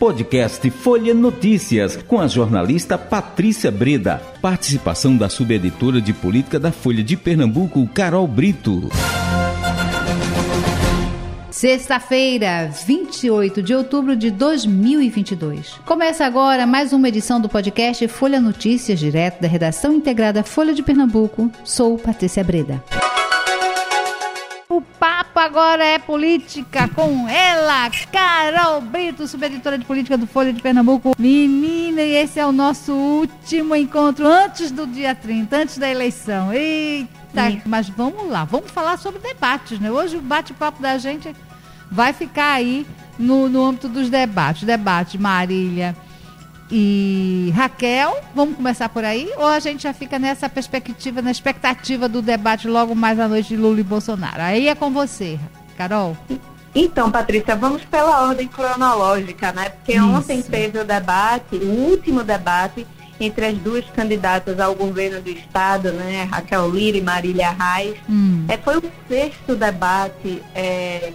Podcast Folha Notícias, com a jornalista Patrícia Breda. Participação da subeditora de política da Folha de Pernambuco, Carol Brito. Sexta-feira, 28 de outubro de 2022. Começa agora mais uma edição do podcast Folha Notícias, direto da redação integrada Folha de Pernambuco. Sou Patrícia Breda. O agora é política com ela, Carol Brito, subeditora de política do Folha de Pernambuco. Menina, e esse é o nosso último encontro antes do dia 30, antes da eleição. Eita, mas vamos lá, vamos falar sobre debates, né? Hoje o bate-papo da gente vai ficar aí no, no âmbito dos debates. Debate Marília e Raquel. Vamos começar por aí? Ou a gente já fica nessa perspectiva, na expectativa do debate logo mais à noite de Lula e Bolsonaro? Aí é com você, Carol. Então, Patrícia, vamos pela ordem cronológica, né? Porque Isso. ontem teve o debate, o último debate entre as duas candidatas ao governo do estado, né, Raquel Lira e Marília Reis. Hum. É, foi o sexto debate é,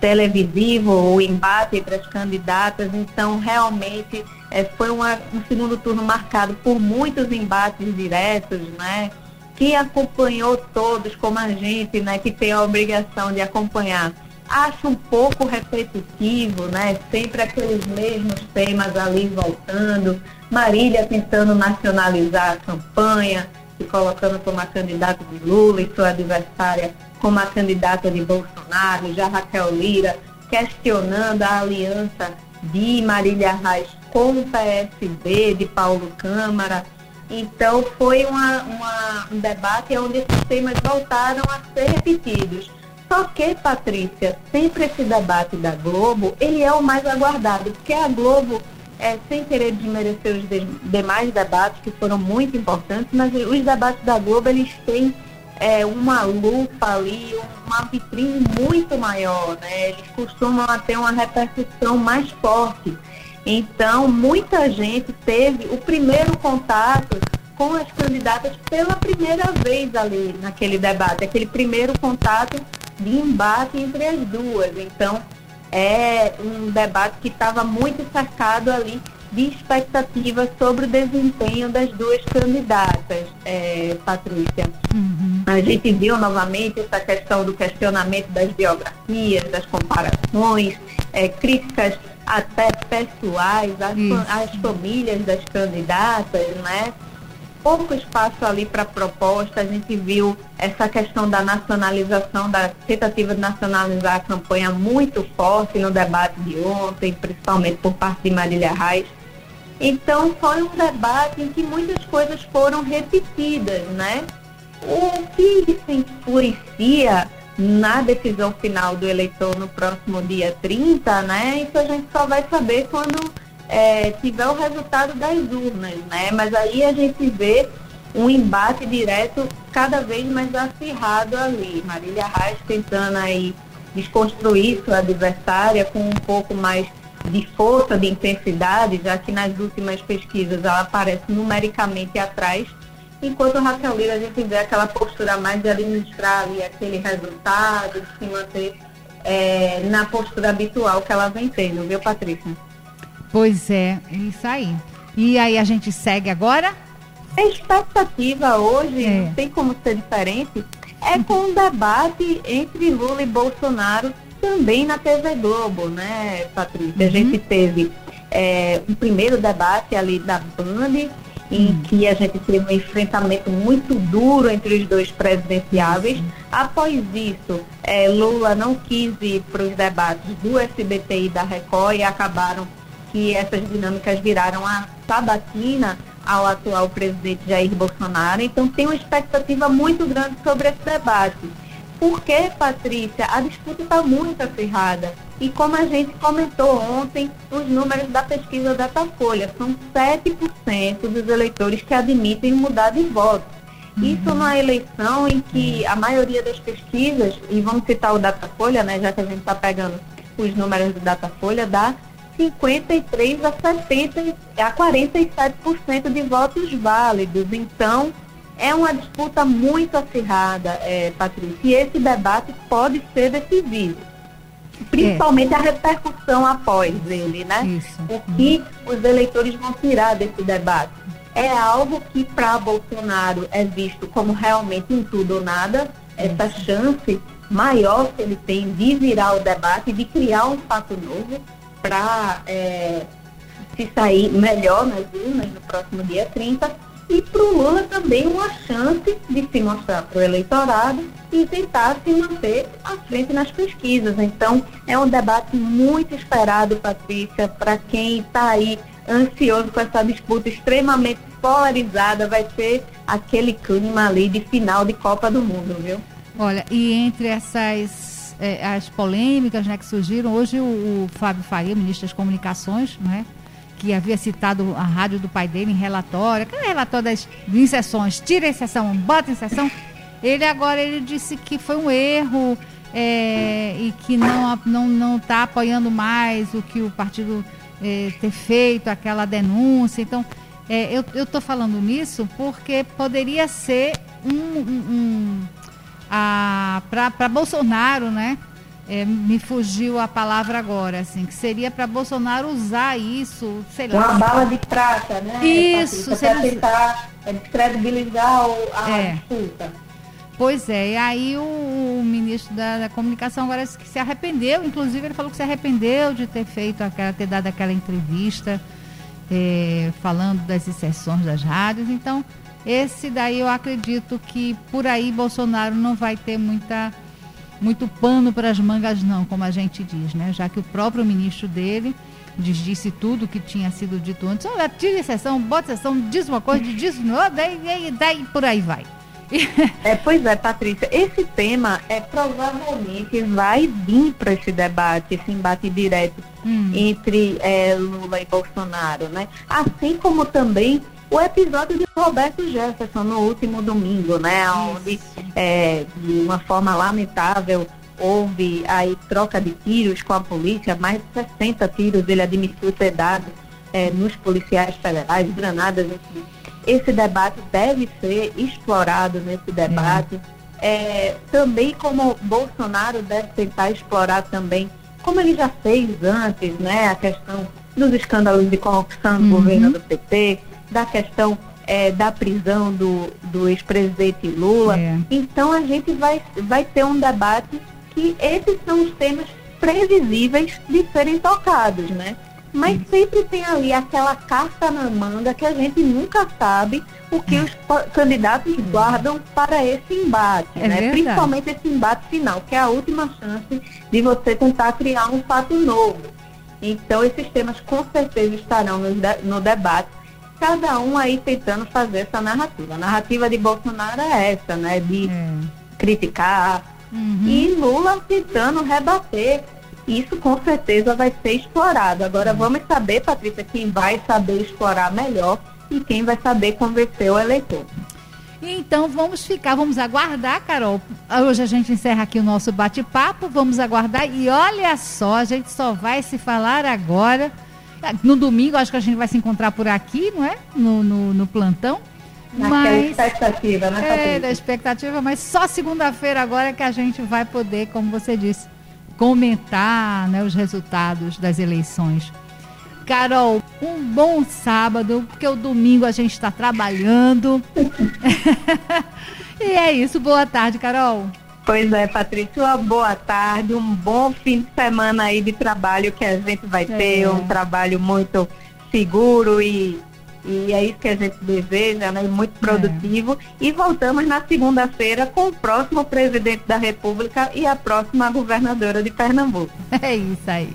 televisivo, o embate entre as candidatas, então realmente é, foi uma, um segundo turno marcado por muitos embates diretos, né? Que acompanhou todos, como a gente, né, que tem a obrigação de acompanhar. Acho um pouco repetitivo, né? Sempre aqueles mesmos temas ali voltando. Marília tentando nacionalizar a campanha, se colocando como a candidata de Lula e sua adversária como a candidata de Bolsonaro, já Raquel Lira, questionando a aliança de Marília Reis com o PSB, de Paulo Câmara. Então foi uma, uma, um debate onde esses temas voltaram a ser repetidos. Só que, Patrícia, sempre esse debate da Globo, ele é o mais aguardado, porque a Globo, é, sem querer desmerecer os de, demais debates, que foram muito importantes, mas os debates da Globo, eles têm é, uma lupa ali, uma vitrine muito maior, né? Eles costumam ter uma repercussão mais forte. Então, muita gente teve o primeiro contato com as candidatas pela primeira vez ali naquele debate, aquele primeiro contato de embate entre as duas. Então, é um debate que estava muito cercado ali de expectativa sobre o desempenho das duas candidatas, é, Patrícia. Uhum. A gente viu novamente essa questão do questionamento das biografias, das comparações, é, críticas até pessoais às, às famílias das candidatas, né? Pouco espaço ali para proposta. A gente viu essa questão da nacionalização, da tentativa de nacionalizar a campanha muito forte no debate de ontem, principalmente por parte de Marília Reis. Então foi um debate em que muitas coisas foram repetidas, né? O que se influencia na decisão final do eleitor no próximo dia 30, né? Isso a gente só vai saber quando é, tiver o resultado das urnas, né? Mas aí a gente vê um embate direto cada vez mais acirrado ali. Marília Reis tentando aí desconstruir sua adversária com um pouco mais de força, de intensidade, já que nas últimas pesquisas ela aparece numericamente atrás, enquanto Raquel Lira a gente vê aquela postura mais de administrar ali aquele resultado, de se manter é, na postura habitual que ela vem tendo, viu, Patrícia? Pois é, isso aí. E aí a gente segue agora? A expectativa hoje, é. não tem como ser diferente, é com um debate entre Lula e Bolsonaro também na TV Globo, né, Patrícia? Uhum. A gente teve é, um primeiro debate ali da Band, em uhum. que a gente teve um enfrentamento muito duro entre os dois presidenciáveis. Uhum. Após isso, é, Lula não quis ir para os debates do SBT e da Record e acabaram que essas dinâmicas viraram a sabatina ao atual presidente Jair Bolsonaro. Então tem uma expectativa muito grande sobre esse debate. Porque, Patrícia, a disputa está muito acirrada. E como a gente comentou ontem, os números da pesquisa Datafolha são 7% dos eleitores que admitem mudar de voto. Uhum. Isso numa eleição em que a maioria das pesquisas, e vamos citar o Datafolha, né, já que a gente está pegando os números do Datafolha, dá 53 a 70 a 47% de votos válidos. Então, é uma disputa muito acirrada, é, Patrícia, e esse debate pode ser decisivo. principalmente é. a repercussão após ele, né? Isso. O que os eleitores vão tirar desse debate. É algo que para Bolsonaro é visto como realmente um tudo ou nada, essa chance maior que ele tem de virar o debate, de criar um fato novo para é, se sair melhor nas urnas no próximo dia 30 e para o Lula também uma chance de se mostrar para o eleitorado e tentar se manter à frente nas pesquisas. Então, é um debate muito esperado, Patrícia, para quem está aí ansioso com essa disputa extremamente polarizada, vai ser aquele clima ali de final de Copa do Mundo, viu? Olha, e entre essas é, as polêmicas né, que surgiram, hoje o, o Fábio Faria, ministro das Comunicações, né, que havia citado a rádio do pai dele em relatório, aquele relatório das inserções, tira inserção, bota inserção, ele agora ele disse que foi um erro é, e que não não não está apoiando mais o que o partido é, ter feito aquela denúncia. Então, é, eu estou falando nisso porque poderia ser um, um, um para Bolsonaro, né? É, me fugiu a palavra agora, assim, que seria para Bolsonaro usar isso, sei lá. Uma bala de prata, né? Isso, para tentar é, credibilizar a é. disputa. Pois é, e aí o, o ministro da, da, comunicação agora que se arrependeu, inclusive ele falou que se arrependeu de ter feito aquela, ter dado aquela entrevista é, falando das exceções das rádios. Então, esse daí eu acredito que por aí Bolsonaro não vai ter muita, muito pano para as mangas, não, como a gente diz, né? Já que o próprio ministro dele disse tudo que tinha sido dito antes. Olha, tira exceção, bota exceção, diz uma coisa, diz outra, daí, daí, daí por aí vai. É, pois é, Patrícia, esse tema é provavelmente vai vir para esse debate, esse embate direto hum. entre é, Lula e Bolsonaro, né? Assim como também o episódio de Roberto Jefferson no último domingo, né? Onde, é, de uma forma lamentável, houve aí troca de tiros com a polícia, mais de 60 tiros ele admitiu ter dado é, nos policiais federais, granadas, enfim. Esse debate deve ser explorado nesse debate. É, também como Bolsonaro deve tentar explorar também, como ele já fez antes, né, a questão dos escândalos de corrupção no uhum. governo do PT, da questão é, da prisão do, do ex-presidente Lula. É. Então a gente vai, vai ter um debate que esses são os temas previsíveis de serem tocados, né? Mas sempre tem ali aquela carta na manga que a gente nunca sabe o que os candidatos guardam para esse embate, é né? Principalmente esse embate final, que é a última chance de você tentar criar um fato novo. Então esses temas com certeza estarão no, no debate cada um aí tentando fazer essa narrativa. A narrativa de Bolsonaro é essa, né? De é. criticar. Uhum. E Lula tentando rebater. Isso com certeza vai ser explorado. Agora uhum. vamos saber, Patrícia, quem vai saber explorar melhor e quem vai saber convencer o eleitor. Então vamos ficar, vamos aguardar, Carol. Hoje a gente encerra aqui o nosso bate-papo, vamos aguardar e olha só, a gente só vai se falar agora no domingo, acho que a gente vai se encontrar por aqui, não é? No, no, no plantão. Naquela mas, expectativa, né, É, da expectativa, mas só segunda-feira agora é que a gente vai poder, como você disse, comentar né, os resultados das eleições. Carol, um bom sábado, porque o domingo a gente está trabalhando. e é isso. Boa tarde, Carol. Pois é, Patrícia, uma boa tarde, um bom fim de semana aí de trabalho que a gente vai ter, é. um trabalho muito seguro e, e é isso que a gente deseja, né? Muito produtivo. É. E voltamos na segunda-feira com o próximo presidente da República e a próxima governadora de Pernambuco. É isso aí.